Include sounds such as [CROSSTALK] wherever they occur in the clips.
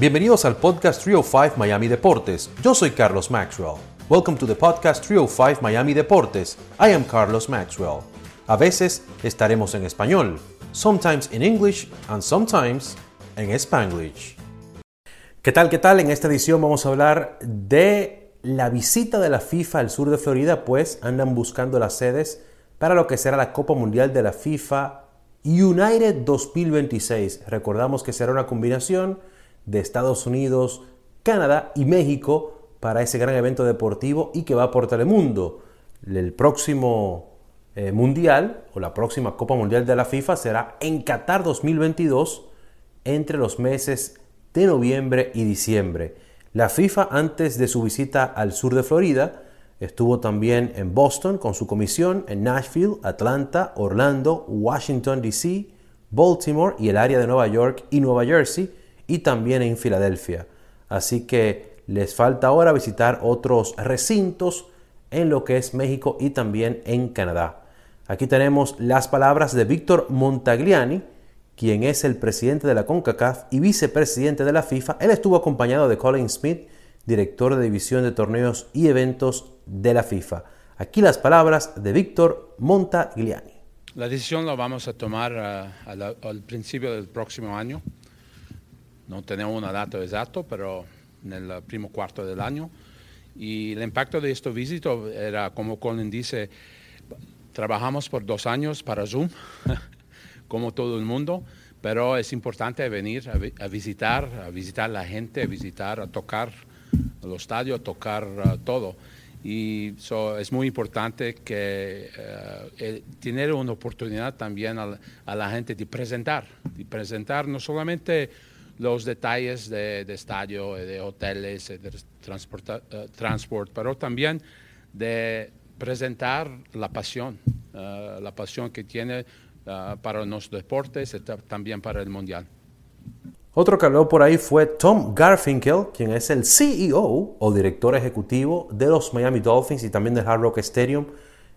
Bienvenidos al podcast 305 Miami Deportes. Yo soy Carlos Maxwell. Welcome to the podcast 305 Miami Deportes. I am Carlos Maxwell. A veces estaremos en español, sometimes in English and sometimes en Spanglish. ¿Qué tal? ¿Qué tal? En esta edición vamos a hablar de la visita de la FIFA al sur de Florida, pues andan buscando las sedes para lo que será la Copa Mundial de la FIFA United 2026. Recordamos que será una combinación de Estados Unidos, Canadá y México para ese gran evento deportivo y que va por Telemundo. El próximo eh, Mundial o la próxima Copa Mundial de la FIFA será en Qatar 2022 entre los meses de noviembre y diciembre. La FIFA antes de su visita al sur de Florida estuvo también en Boston con su comisión, en Nashville, Atlanta, Orlando, Washington, D.C., Baltimore y el área de Nueva York y Nueva Jersey y también en Filadelfia. Así que les falta ahora visitar otros recintos en lo que es México y también en Canadá. Aquí tenemos las palabras de Víctor Montagliani, quien es el presidente de la CONCACAF y vicepresidente de la FIFA. Él estuvo acompañado de Colin Smith, director de división de torneos y eventos de la FIFA. Aquí las palabras de Víctor Montagliani. La decisión la vamos a tomar uh, al principio del próximo año. No tenemos una data exacta, pero en el primo cuarto del año. Y el impacto de este visito era, como Colin dice, trabajamos por dos años para Zoom. [LAUGHS] como todo el mundo, pero es importante venir a, visitar, a visitar la gente, a visitar, a tocar los estadios, a tocar uh, todo. Y es muy importante que uh, tener una oportunidad también a, la gente de presentar, de presentar no solamente los detalles de, estadio, de hoteles, de uh, transporte, pero también de presentar la pasión, la pasión que tiene para los deportes y también para el mundial. Otro que habló por ahí fue Tom Garfinkel, quien es el CEO o director ejecutivo de los Miami Dolphins y también del Hard Rock Stadium.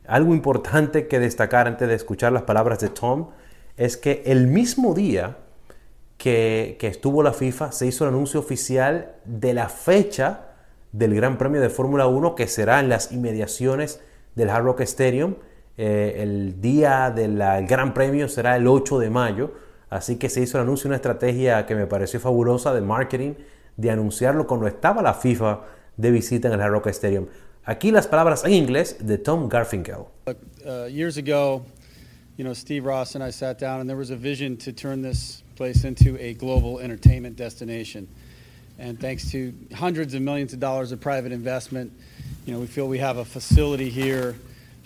Algo importante que destacar antes de escuchar las palabras de Tom es que el mismo día que, que estuvo la FIFA se hizo el anuncio oficial de la fecha del Gran Premio de Fórmula 1 que será en las inmediaciones del Hard Rock Stadium eh, el día del Gran Premio será el 8 de mayo, así que se hizo el anuncio, una estrategia que me pareció fabulosa de marketing, de anunciarlo cuando estaba la FIFA de visita en el Hard Rock Stadium. Aquí las palabras en inglés de Tom Garfinkel. Uh, years ago, you know, Steve Ross and I sat down and there was a vision to turn this place into a global entertainment destination. And thanks to hundreds of millions of dollars of private investment, you know, we feel we have a facility here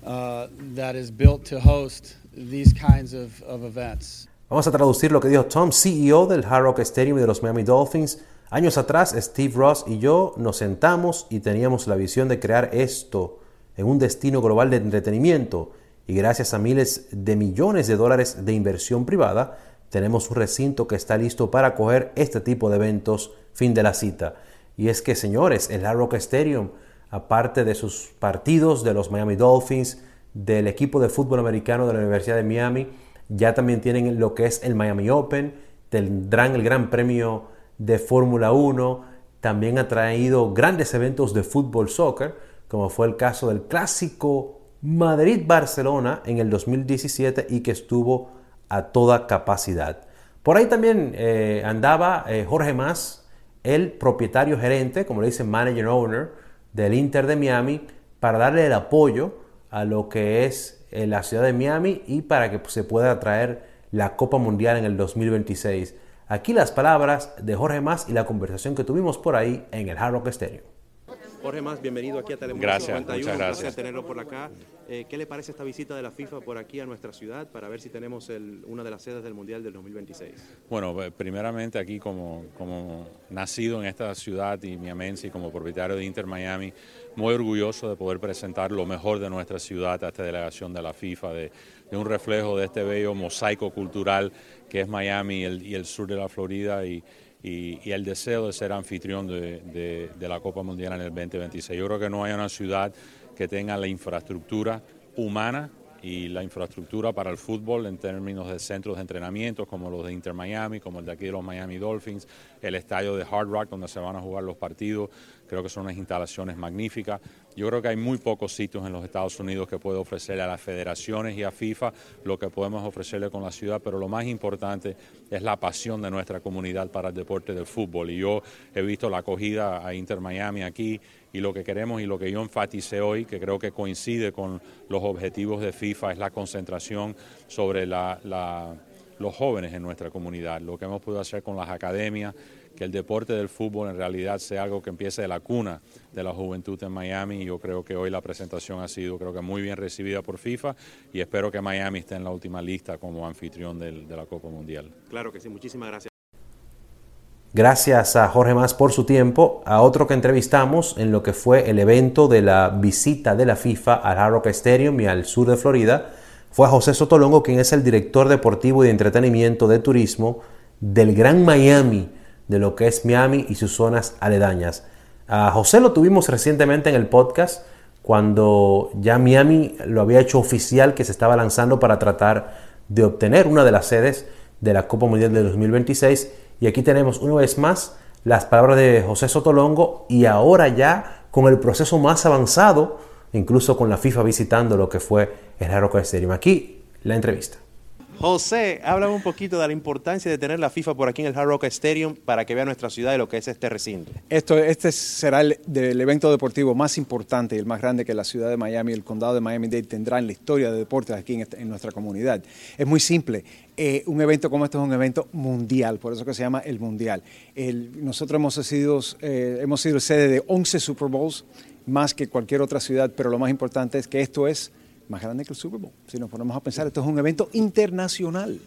Uh, that is built to host these kinds of, of events. Vamos a traducir lo que dijo Tom, CEO del Hard Rock Stadium de los Miami Dolphins. Años atrás, Steve Ross y yo nos sentamos y teníamos la visión de crear esto en un destino global de entretenimiento. Y gracias a miles de millones de dólares de inversión privada, tenemos un recinto que está listo para acoger este tipo de eventos. Fin de la cita. Y es que, señores, el Hard Rock Stadium aparte de sus partidos de los Miami Dolphins, del equipo de fútbol americano de la Universidad de Miami, ya también tienen lo que es el Miami Open, tendrán el Gran Premio de Fórmula 1, también ha traído grandes eventos de fútbol soccer, como fue el caso del clásico Madrid-Barcelona en el 2017 y que estuvo a toda capacidad. Por ahí también eh, andaba eh, Jorge Más, el propietario gerente, como le dicen manager owner, del Inter de Miami para darle el apoyo a lo que es eh, la ciudad de Miami y para que se pueda traer la Copa Mundial en el 2026. Aquí las palabras de Jorge Más y la conversación que tuvimos por ahí en el Hard Rock Stadium. Jorge Más, bienvenido aquí a Telemundo gracias, Muchas gracias. tenerlo por acá. Eh, ¿Qué le parece esta visita de la FIFA por aquí a nuestra ciudad para ver si tenemos una de las sedes del Mundial del 2026? Bueno, eh, primeramente aquí como, como nacido en esta ciudad y miamense y como propietario de Inter Miami, muy orgulloso de poder presentar lo mejor de nuestra ciudad a esta delegación de la FIFA, de, un reflejo de este bello mosaico cultural que es Miami y el sur de la Florida y y, el deseo de ser anfitrión de, la Copa Mundial en el 2026. Yo creo que no hay una ciudad que tenga la infraestructura humana y la infraestructura para el fútbol en términos de centros de entrenamiento como los de Inter Miami, como el de aquí de los Miami Dolphins, el estadio de Hard Rock donde se van a jugar los partidos, creo que son unas instalaciones magníficas. Yo creo que hay muy pocos sitios en los Estados Unidos que puede ofrecerle a las federaciones y a FIFA lo que podemos ofrecerle con la ciudad, pero lo más importante es la pasión de nuestra comunidad para el deporte del fútbol. Y yo he visto la acogida a Inter Miami aquí y lo que queremos y lo que yo enfaticé hoy, que creo que coincide con los objetivos de FIFA, es la concentración sobre los jóvenes en nuestra comunidad, lo que hemos podido hacer con las academias, que el deporte del fútbol en realidad sea algo que empiece de la cuna de la juventud en Miami y yo creo que hoy la presentación ha sido creo que muy bien recibida por FIFA y espero que Miami esté en la última lista como anfitrión de la Copa Mundial. Claro que sí, muchísimas gracias. Gracias a Jorge Más por su tiempo, a otro que entrevistamos en lo que fue el evento de la visita de la FIFA al Hard Rock Stadium y al sur de Florida, fue a José Sotolongo, quien es el director deportivo y de entretenimiento de turismo del Gran Miami, de lo que es Miami y sus zonas aledañas. A José lo tuvimos recientemente en el podcast cuando ya Miami lo había hecho oficial que se estaba lanzando para tratar de obtener una de las sedes de la Copa Mundial de 2026. Y aquí tenemos una vez más las palabras de José Sotolongo y ahora ya con el proceso más avanzado, incluso con la FIFA visitando lo que fue el Hard Stadium. Aquí la entrevista. José, háblame un poquito de la importancia de tener la FIFA por aquí en el Hard Rock Stadium para que vea nuestra ciudad y lo que es este recinto. Esto, este será el, evento deportivo más importante y el más grande que la ciudad de Miami, el condado de Miami-Dade tendrá en la historia de deportes aquí en, nuestra comunidad. Es muy simple. Eh, un evento como este es un evento mundial, por eso que se llama el Mundial. nosotros hemos sido, eh, hemos sido sede de 11 Super Bowls, más que cualquier otra ciudad, pero lo más importante es que esto es más grande que el Super Bowl. Si nos ponemos a pensar, esto es un evento internacional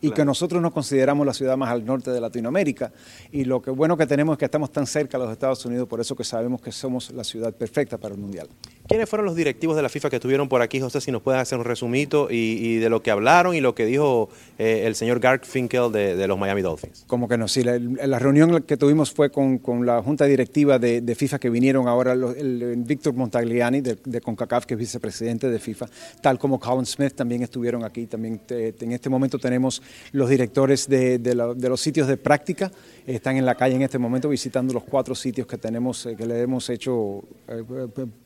y que nosotros nos consideramos la ciudad más al norte de Latinoamérica. Y lo que bueno que tenemos es que estamos tan cerca de los Estados Unidos, por eso que sabemos que somos la ciudad perfecta para el Mundial. ¿Quiénes fueron los directivos de la FIFA que estuvieron por aquí, José? Si nos puedes hacer un resumito y, de lo que hablaron y lo que dijo eh, el señor Garfinkel de, de, los Miami Dolphins. Como que no, sí, la, reunión que tuvimos fue con, la junta directiva de, FIFA que vinieron ahora, el, Víctor Montagliani de, CONCACAF, que es vicepresidente de FIFA, tal como Colin Smith también estuvieron aquí. También en este momento tenemos los directores de, los sitios de práctica, están en la calle en este momento visitando los cuatro sitios que tenemos, eh, que le hemos hecho eh,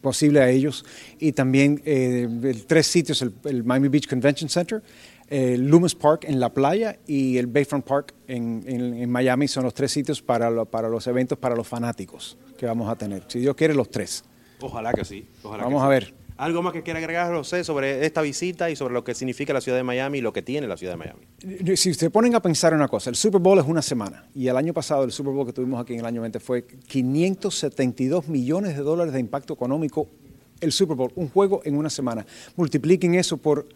posible a ellos y también eh, tres sitios, el, Miami Beach Convention Center, el Loomis Park en la playa y el Bayfront Park en, Miami son los tres sitios para, para los eventos para los fanáticos que vamos a tener. Si Dios quiere, los tres. Ojalá que sí. vamos a ver. ¿Algo más que quiera agregar, José, sobre esta visita y sobre lo que significa la ciudad de Miami y lo que tiene la ciudad de Miami? Si ustedes ponen a pensar una cosa, el Super Bowl es una semana y el año pasado el Super Bowl que tuvimos aquí en el año 20 fue 572 millones de dólares de impacto económico el Super Bowl, un juego en una semana. Multipliquen eso por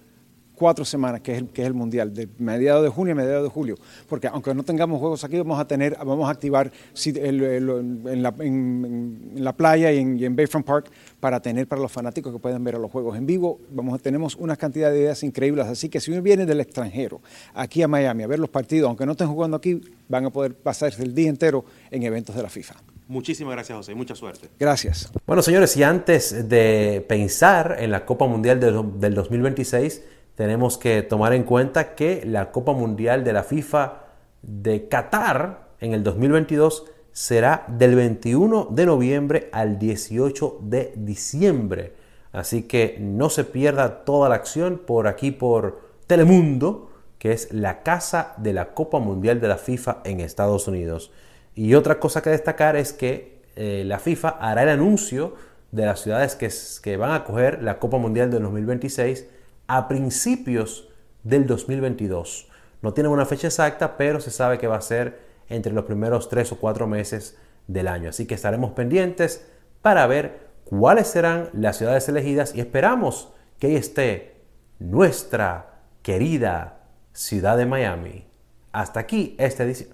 cuatro semanas, que es el, que es el Mundial, de mediados de junio a mediados de julio. Porque aunque no tengamos juegos aquí, vamos a tener, vamos a activar en, la, playa y en, Bayfront Park para tener para los fanáticos que puedan ver a los juegos en vivo. Vamos a, tenemos una cantidad de ideas increíbles. Así que si uno viene del extranjero, aquí a Miami, a ver los partidos, aunque no estén jugando aquí, van a poder pasarse el día entero en eventos de la FIFA. Muchísimas gracias, José. Mucha suerte. Gracias. Bueno, señores, y antes de pensar en la Copa Mundial del 2026, tenemos que tomar en cuenta que la Copa Mundial de la FIFA de Qatar en el 2022 será del 21 de noviembre al 18 de diciembre. Así que no se pierda toda la acción por aquí por Telemundo, que es la casa de la Copa Mundial de la FIFA en Estados Unidos. Y otra cosa que destacar es que eh, la FIFA hará el anuncio de las ciudades que, van a acoger la Copa Mundial del 2026 a principios del 2022. No tienen una fecha exacta, pero se sabe que va a ser entre los primeros tres o cuatro meses del año. Así que estaremos pendientes para ver cuáles serán las ciudades elegidas y esperamos que ahí esté nuestra querida ciudad de Miami. Hasta aquí esta edición.